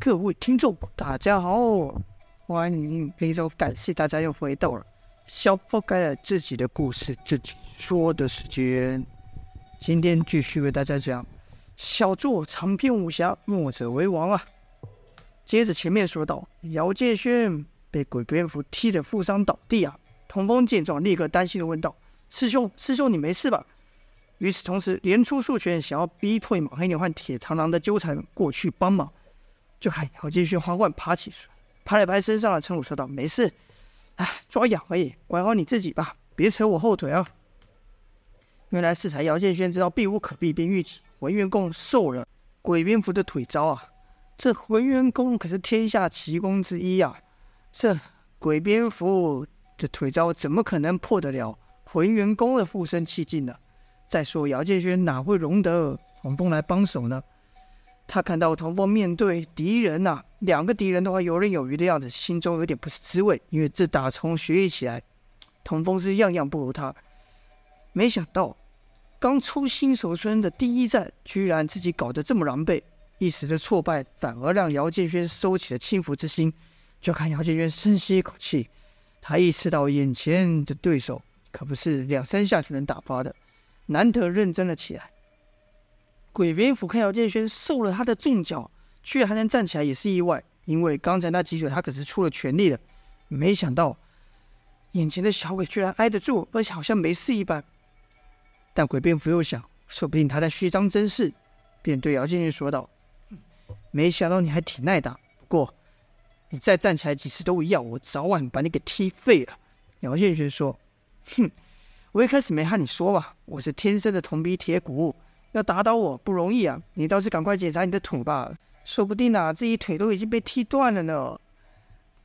各位听众，大家好，欢迎，非常感谢大家又回到了小破盖了自己的故事自己说的时间。今天继续为大家讲小作长篇武侠，墨者为王啊。接着前面说到，姚建轩被鬼蝙蝠踢得负伤倒地啊。童风见状，立刻担心的问道：“师兄，师兄，你没事吧？”与此同时，连出数拳想要逼退马黑牛和铁螳螂的纠缠过去帮忙。就看姚建勋缓缓爬起身，拍了拍身上的陈鲁，说道：“没事，哎，抓痒而已，管好你自己吧，别扯我后腿啊。”原来是才姚建轩知道避无可避，便运起浑元功收了鬼蝙蝠的腿招啊！这文元功可是天下奇功之一啊！这鬼蝙蝠的腿招怎么可能破得了文元功的附身气劲呢？再说姚建轩哪会容得黄风来帮手呢？他看到童风面对敌人呐、两个敌人的话游刃有余的样子，心中有点不是滋味。因为自打从学艺起来，童风是样样不如他。没想到刚出新手村的第一战，居然自己搞得这么狼狈，一时的挫败反而让姚建轩收起了轻浮之心。就看姚建轩深吸一口气，他意识到眼前的对手可不是两三下就能打发的，难得认真了起来。鬼蝙蝠看姚建轩受了他的重脚，居然还能站起来，也是意外。因为刚才那几腿他可是出了全力的，没想到眼前的小鬼居然挨得住，而且好像没事一般。但鬼蝙蝠又想，说不定他在虚张声势，便对姚建轩说道：“没想到你还挺耐打，不过你再站起来几次都一样，我早晚把你给踢废了。”姚建轩说：“哼，我一开始没和你说吧，我是天生的铜皮铁骨。”要打倒我不容易啊！你倒是赶快检查你的腿吧，说不定啊，这一腿都已经被踢断了呢。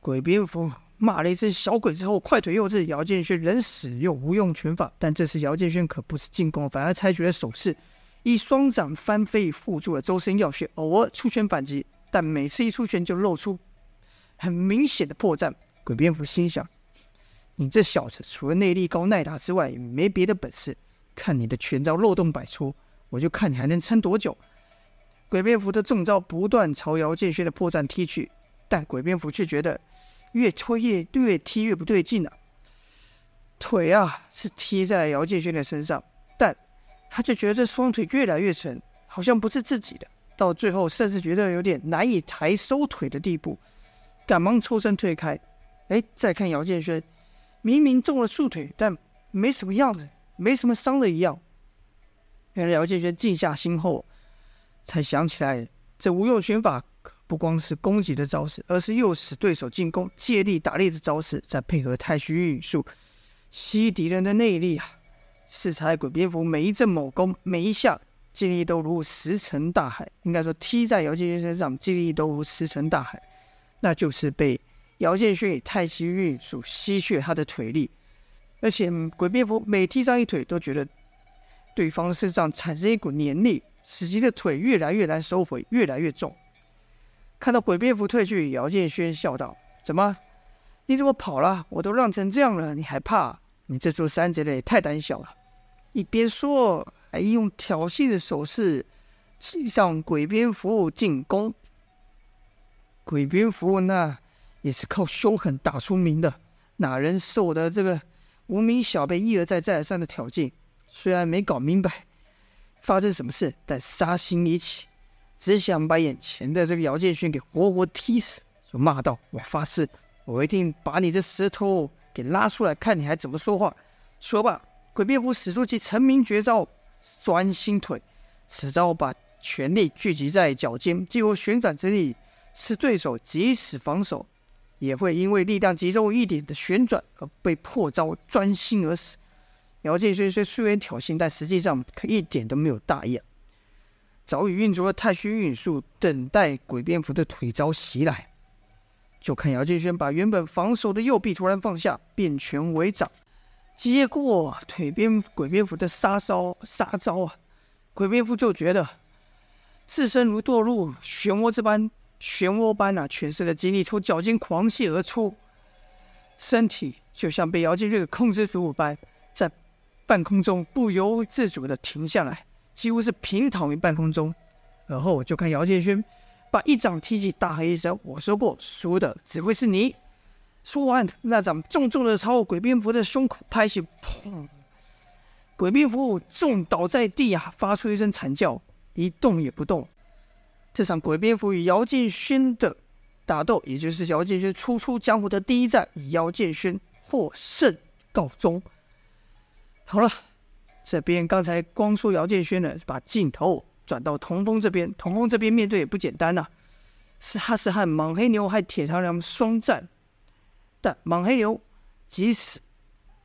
鬼蝙蝠骂了一声“小鬼”之后，快腿又至，姚建轩仍使用无用拳法，但这次姚建轩可不是进攻，反而采取了守势，一双掌翻飞护住了周身要穴，偶尔出拳反击，但每次一出拳就露出很明显的破绽。鬼蝙蝠心想：你这小子除了内力高、耐打之外，没别的本事，看你的拳招漏洞百出。我就看你还能撑多久！鬼蝙蝠的重招不断朝姚建轩的破绽踢去，但鬼蝙蝠却觉得越推越越踢越不对劲了。腿啊是踢在姚建轩的身上，但他就觉得双腿越来越沉，好像不是自己的。到最后甚至觉得有点难以抬收腿的地步，赶忙抽身退开。哎，再看姚建轩，明明中了束腿，但没什么样子，没什么伤的一样。原来姚建轩静下心后，才想起来，这无用拳法不光是攻击的招式，而是诱使对手进攻、借力打力的招式，再配合太虚运术，吸敌人的内力啊！是才鬼蝙蝠每一阵猛攻，每一下劲力都如石沉大海。应该说，踢在姚建轩身上，劲力都如石沉大海，那就是被姚建轩以太虚运术吸去他的腿力，而且鬼蝙蝠每踢上一腿，都觉得。对方身上产生一股黏力，使其的腿越来越难收回，越来越重。看到鬼蝙蝠退去，姚建轩笑道：“怎么？你怎么跑了？我都让成这样了，你还怕？你这座山贼的也太胆小了！”一边说，还用挑衅的手势向鬼蝙蝠进攻。鬼蝙蝠那也是靠凶狠打出名的，哪人受得这个无名小辈一而再、再而三的挑衅？虽然没搞明白发生什么事，但杀心已起，只想把眼前的这个姚建勋给活活踢死，就骂道：“我发誓，我一定把你这石头给拉出来，看你还怎么说话！”说罢，鬼蝙蝠使出其成名绝招——钻心腿，此招把全力聚集在脚尖，借由旋转之力，使对手即使防守，也会因为力量集中一点的旋转而被破招钻心而死。姚建轩虽虽然挑衅，但实际上可一点都没有大意，早已运足了太虚运术，等待鬼蝙蝠的腿招袭来。就看姚建轩把原本防守的右臂突然放下，变拳为掌，接过腿边鬼蝙蝠的杀招杀招啊！鬼蝙蝠就觉得自身如堕入漩涡之般，漩涡般啊，全身的精力从脚尖狂泻而出，身体就像被姚建轩给控制住般，在。半空中不由自主地停下来，几乎是平躺于半空中。而后就看姚建轩把一掌踢起，大喊一声：“我说过，输的只会是你！”说完，那掌重重的朝鬼蝙蝠的胸口拍去，砰！鬼蝙蝠重倒在地啊，发出一声惨叫，一动也不动。这场鬼蝙蝠与姚建轩的打斗，也就是姚建轩初出江湖的第一战，以姚建轩获胜告终。好了，这边刚才光说姚建轩呢，把镜头转到童风这边。童风这边面对也不简单呐、是他是和莽黑牛还铁螳螂双战，但莽黑牛即使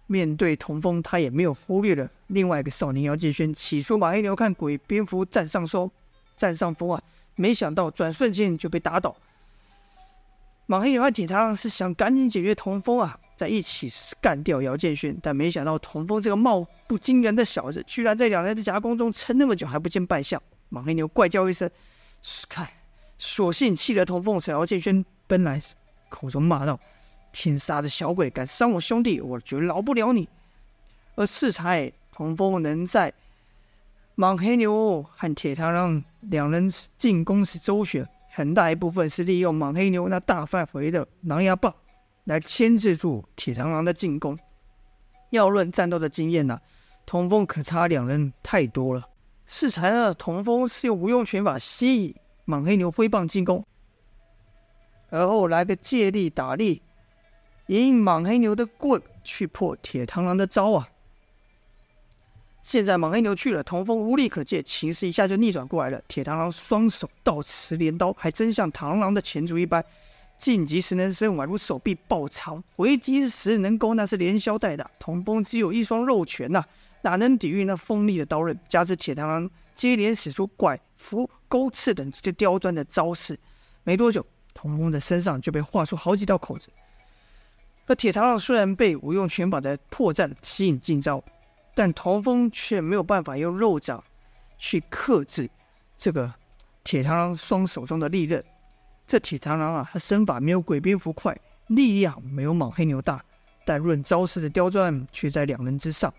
面对童风，他也没有忽略了另外一个少年姚建轩。起初莽黑牛看鬼蝙蝠占上风，占上风啊。没想到转瞬间就被打倒。莽黑牛和铁螳螂是想赶紧解决童风啊，在一起干掉姚建勋，但没想到童风这个貌不惊人的小子，居然在两人的夹攻中撑那么久还不见败相。莽黑牛怪叫一声：“看，索性气得童风。”姚建勋奔来，口中骂道：“天杀的小鬼，敢伤我兄弟，我绝饶不了你！”而适才童风能在。莽黑牛和铁螳螂两人进攻时周旋，很大一部分是利用莽黑牛那大范围的狼牙棒来牵制住铁螳螂的进攻。要论战斗的经验呢、啊，童风可差两人太多了。适才呢，童风是用无用拳法吸引莽黑牛挥棒进攻，而后来个借力打力，引莽黑牛的棍去破铁螳螂的招啊。现在莽黑牛去了，童风无力可借，情势一下就逆转过来了。铁螳螂双手倒持镰刀，还真像螳螂的前足一般，进击时能伸，宛如手臂抱长；回击时能勾，那是连削带打。童风只有一双肉拳呐、哪能抵御那锋利的刀刃？加之铁螳螂接连使出拐伏、钩刺等这刁钻的招式，没多久，童风的身上就被划出好几道口子。而铁螳螂虽然被无用拳法的破绽吸引进招。但童风却没有办法用肉掌去克制这个铁螳螂双手中的利刃。这铁螳螂啊，他身法没有鬼蝙蝠快，力量没有莽黑牛大，但论招式的刁钻，却在两人之上。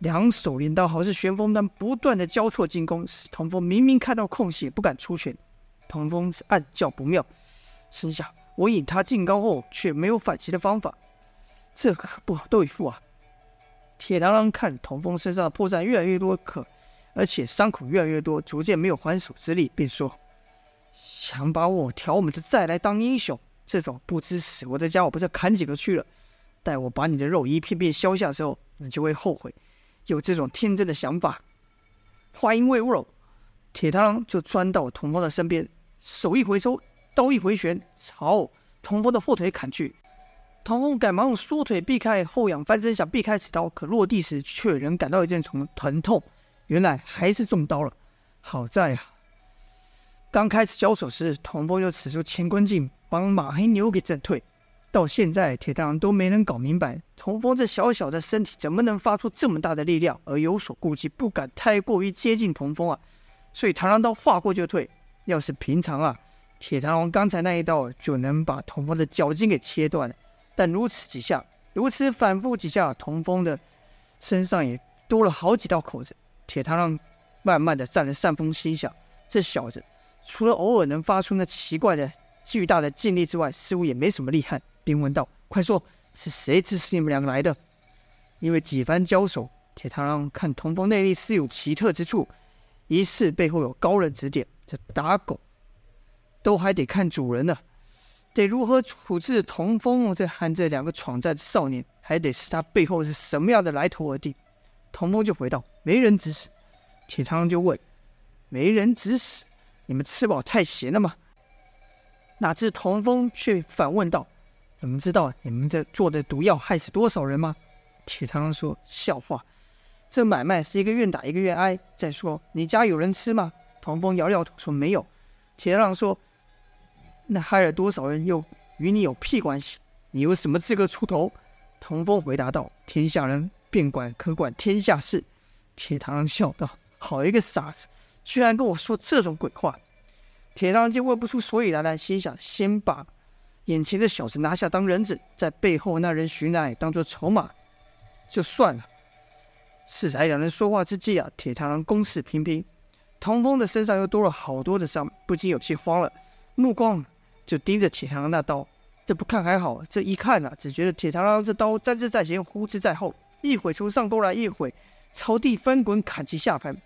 两手镰刀好似旋风般不断的交错进攻，使童风明明看到空隙也不敢出拳。童风是暗叫不妙，心想：我引他进高后，却没有反击的方法，这可不好对付啊。铁螳螂看童风身上的破绽越来越多，可而且伤口越来越多，逐渐没有还手之力，便说：“想把我挑我们的债来当英雄，这种不知死活的家伙，不知砍几个去了。待我把你的肉一片片削下之后，你就会后悔有这种天真的想法。”话音未落，铁螳螂就钻到童风的身边，手一回收，刀一回旋，朝童风的后腿砍去。童风赶忙用缩腿避开，后仰翻身想避开此刀，可落地时却仍感到一阵从疼痛。原来还是中刀了。好在啊，刚开始交手时，童风就使出乾坤镜帮马黑牛给震退。到现在，铁螳螂都没能搞明白，童风这小小的身体怎么能发出这么大的力量，而有所顾忌，不敢太过于接近童风啊。所以螳螂刀划过就退。要是平常啊，铁螳螂刚才那一刀就能把童风的脚筋给切断。但如此几下，如此反复几下，童风的身上也多了好几道口子。铁螳螂慢慢的占了上风，心想：这小子除了偶尔能发出那奇怪的巨大的劲力之外，似乎也没什么厉害。便问道：“快说，是谁指使你们两个来的？”因为几番交手，铁螳螂看童风内力似有奇特之处，疑似背后有高人指点。这打狗都还得看主人呢。得如何处置童风这和这两个闯寨的少年，还得是他背后是什么样的来头而定。童风就回道：“没人指使。”铁螳螂就问：“没人指使？你们吃饱太闲了吗？”哪知童风却反问道：“你们知道你们这做的毒药害死多少人吗？”铁螳螂说：“笑话，这买卖是一个愿打一个愿挨。再说你家有人吃吗？”童风摇摇头说：“没有。”铁螳螂说。那害了多少人，又与你有屁关系？你有什么资格出头？童风回答道：“天下人便管可管天下事。”铁螳螂笑道：“好一个傻子，居然跟我说这种鬼话！”铁螳螂见问不出所以然来，心想：先把眼前的小子拿下当人质，在背后那人徐乃当做筹码，就算了。适才两人说话之际啊，铁螳螂攻势频频，童风的身上又多了好多的伤，不禁有些慌了，目光就盯着铁螳螂那刀。这不看还好，这一看啊，只觉得铁螳螂这刀沾之在前，呼之在后，一会从上攻来，一会朝地翻滚砍其下盘。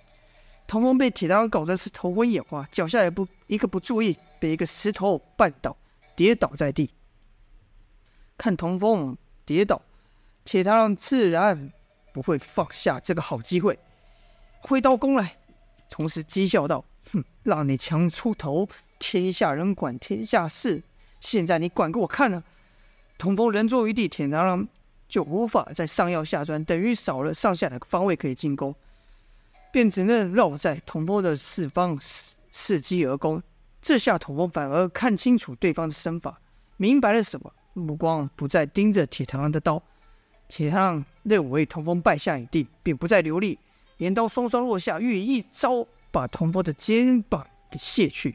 童风被铁螳螂搞得是头昏眼花，脚下也不一个不注意，被一个石头绊倒，跌倒在地。看童风跌倒，铁螳螂自然不会放下这个好机会，挥刀攻来，同时讥笑道：“哼，让你强出头，天下人管天下事。”现在你管给我看呢！童风人坐于地，铁螳螂就无法再上腰下钻，等于少了上下的方位可以进攻，便只能绕在童风的四方伺伺机而攻。这下童风反而看清楚对方的身法，明白了什么，目光不再盯着铁螳螂的刀。铁螳螂认为童风败下已定，便不再留力，镰刀双双落下，欲一招把童风的肩膀给卸去。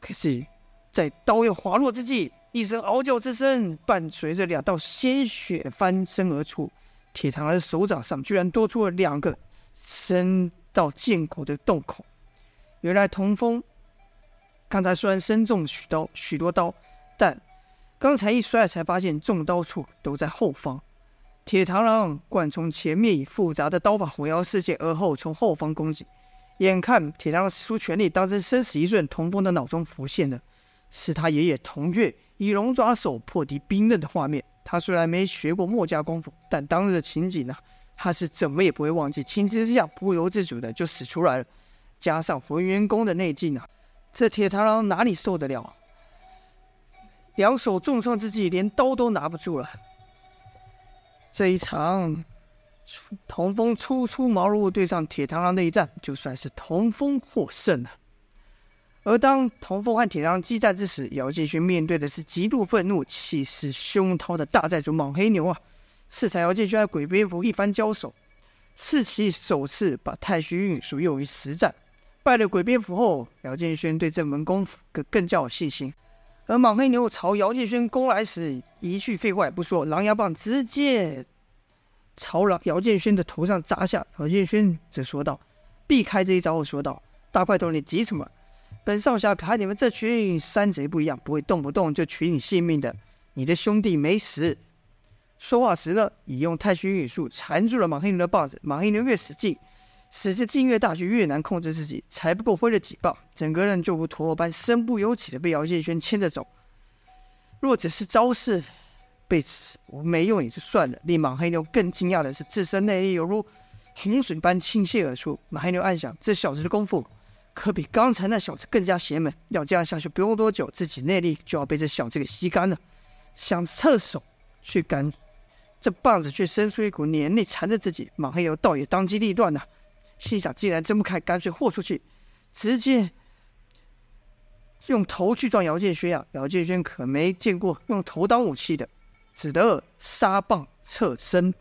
可是。在刀要滑落之际，一声嗷叫之声伴随着两道鲜血翻身而出，铁螳螂的手掌上居然多出了两个伸到剑口的洞口。原来童风刚才虽然身中许刀许多刀，但刚才一摔才发现中刀处都在后方。铁螳螂惯从前面以复杂的刀法混淆世界，而后从后方攻击。眼看铁螳螂使出全力，当真生死一瞬，童风的脑中浮现的。是他爷爷童月以龙爪手破敌冰刃的画面。他虽然没学过墨家功夫，但当日的情景呢、他是怎么也不会忘记。情急之下，不由自主的就使出来了。加上文元功的内劲啊，这铁螳螂哪里受得了？两手重创之际，连刀都拿不住了。这一场童风初出茅庐对上铁螳螂的一战，就算是童风获胜了。而当童风和铁螳螂激战之时，姚建勋面对的是极度愤怒、气势汹涛的大寨主莽黑牛啊！适才姚建轩和鬼蝙蝠一番交手，是其首次把太虚运术用于实战。败了鬼蝙蝠后，姚建轩对这门功夫更更加有信心。而莽黑牛朝姚建轩攻来时，一句废话也不说，狼牙棒直接朝了姚建轩的头上砸下。姚建轩则说道：“避开这一招后，说道：‘大块头，你急什么？’”本少侠和你们这群山贼不一样，不会动不动就取你性命的。你的兄弟没死。说话时呢，已用太虚运术缠住了马黑牛的棒子。马黑牛越使劲，使劲劲越大，就越难控制自己。才不过挥了几棒，整个人就如陀螺般身不由己的被姚建轩牵着走。若只是招式被此没用也就算了，令马黑牛更惊讶的是，自身内力犹如洪水般倾泻而出。马黑牛暗想：这小子的功夫。可比刚才那小子更加邪门，要这样下去，不用多久，自己内力就要被这小子给吸干了。想侧手去赶，这棒子却生出一股黏力缠着自己。马黑牛倒也当机立断呐，心想：既然挣不开，干脆豁出去，直接用头去撞姚建轩啊！姚建轩可没见过用头当武器的，只得杀棒侧身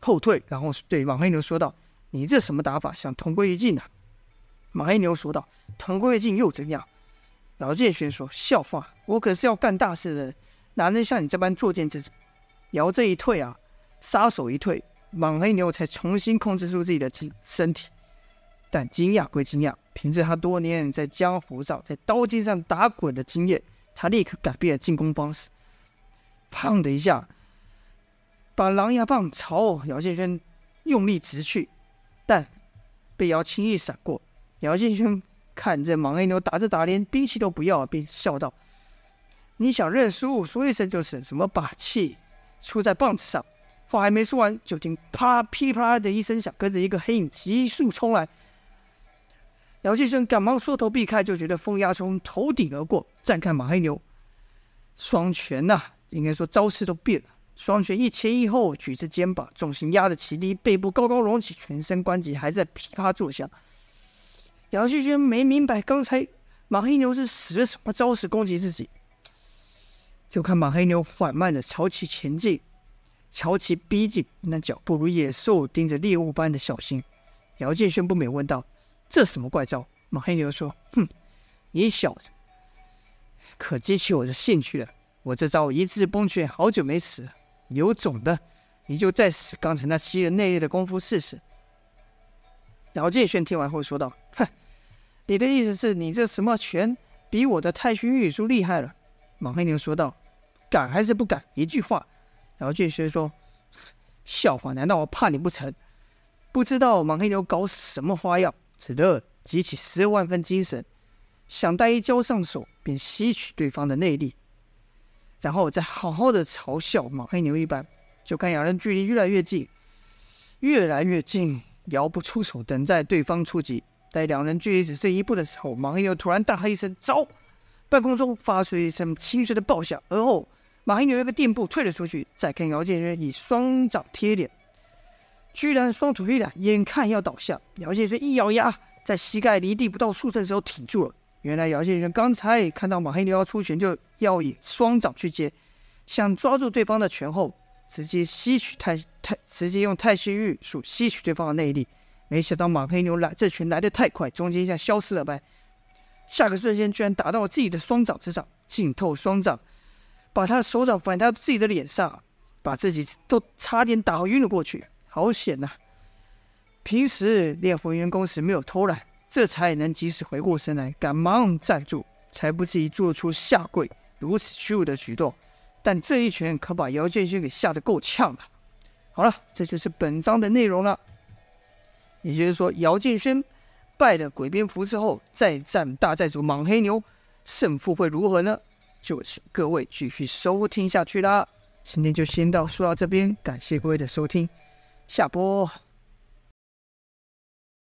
后退，然后对莽黑牛说道：“你这什么打法？想同归于尽呐？”马黑牛说道：“同归于尽又怎样？”姚建轩说：“笑话，我可是要干大事的人，哪能像你这般作贱之子？”姚这一退啊，杀手一退，莽黑牛才重新控制住自己的身身体。但惊讶归惊讶，凭着他多年在江湖上在刀尖上打滚的经验，他立刻改变了进攻方式。砰的一下，把狼牙棒朝姚建轩用力直去，但被姚轻易闪过。姚建轩看着莽黑牛打着打，连兵器都不要，便笑道：“你想认输，说一声就是。什么把气出在棒子上？”话还没说完，就听啪噼里啪的一声响，跟着一个黑影急速冲来。姚继轩赶忙缩头避开，就觉得风压从头顶而过。再看马黑牛，双拳呐、应该说招式都变了，双拳一前一后举着肩膀，重心压得极低，背部高高隆起，全身关节还在噼啪作响。姚继轩没明白刚才马黑牛是使了什么招式攻击自己，就看马黑牛缓慢的朝其前进，朝其逼近，那脚步如野兽盯着猎物般的小心。姚建轩不免问道：“这什么怪招？”马黑牛说：“ 哼，你小子可激起我的兴趣了。我这招一字崩拳，好久没使，有种的你就再使刚才那吸人内力的功夫试试。”姚建轩听完后说道：“ 哼，你的意思是你这什么拳比我的太虚御术厉害了？”马黑牛说道：“敢还是不敢？一句话。”姚建轩说：“笑话，难道我怕你不成？”不知道马黑牛搞什么花样，只得集起十万分精神，想待一交上手便吸取对方的内力，然后再好好的嘲笑马黑牛一番。就看两人距离越来越近，越来越近，姚不出手，等待对方出击。待两人距离只剩一步的时候，马黑牛突然大喝一声：“走！”半空中发出一声清脆的爆响，而后马黑牛一个垫步退了出去。再看姚建轩以双掌贴脸。居然双腿一软，眼看要倒下，姚建轩一咬牙，在膝盖离地不到数寸时候挺住了。原来姚建轩刚才看到马黑牛要出拳，就要以双掌去接，想抓住对方的拳后，直接吸取太太，直接用太虚玉术吸取对方的内力。没想到马黑牛来这拳来得太快，中间一下消失了呗，下个瞬间居然打到了自己的双掌之上，浸透双掌，把他的手掌反到自己的脸上，把自己都差点打晕了过去。好险呐、平时练火元功时没有偷懒，这才能及时回过神来，赶忙站住，才不至于做出下跪如此屈辱的举动。但这一拳可把姚建勋给吓得够呛了。好了，这就是本章的内容了。也就是说，姚建勋败了鬼蝙蝠之后，再战大寨主莽黑牛，胜负会如何呢？就请各位继续收听下去啦。今天就先到说到这边，感谢各位的收听。下播。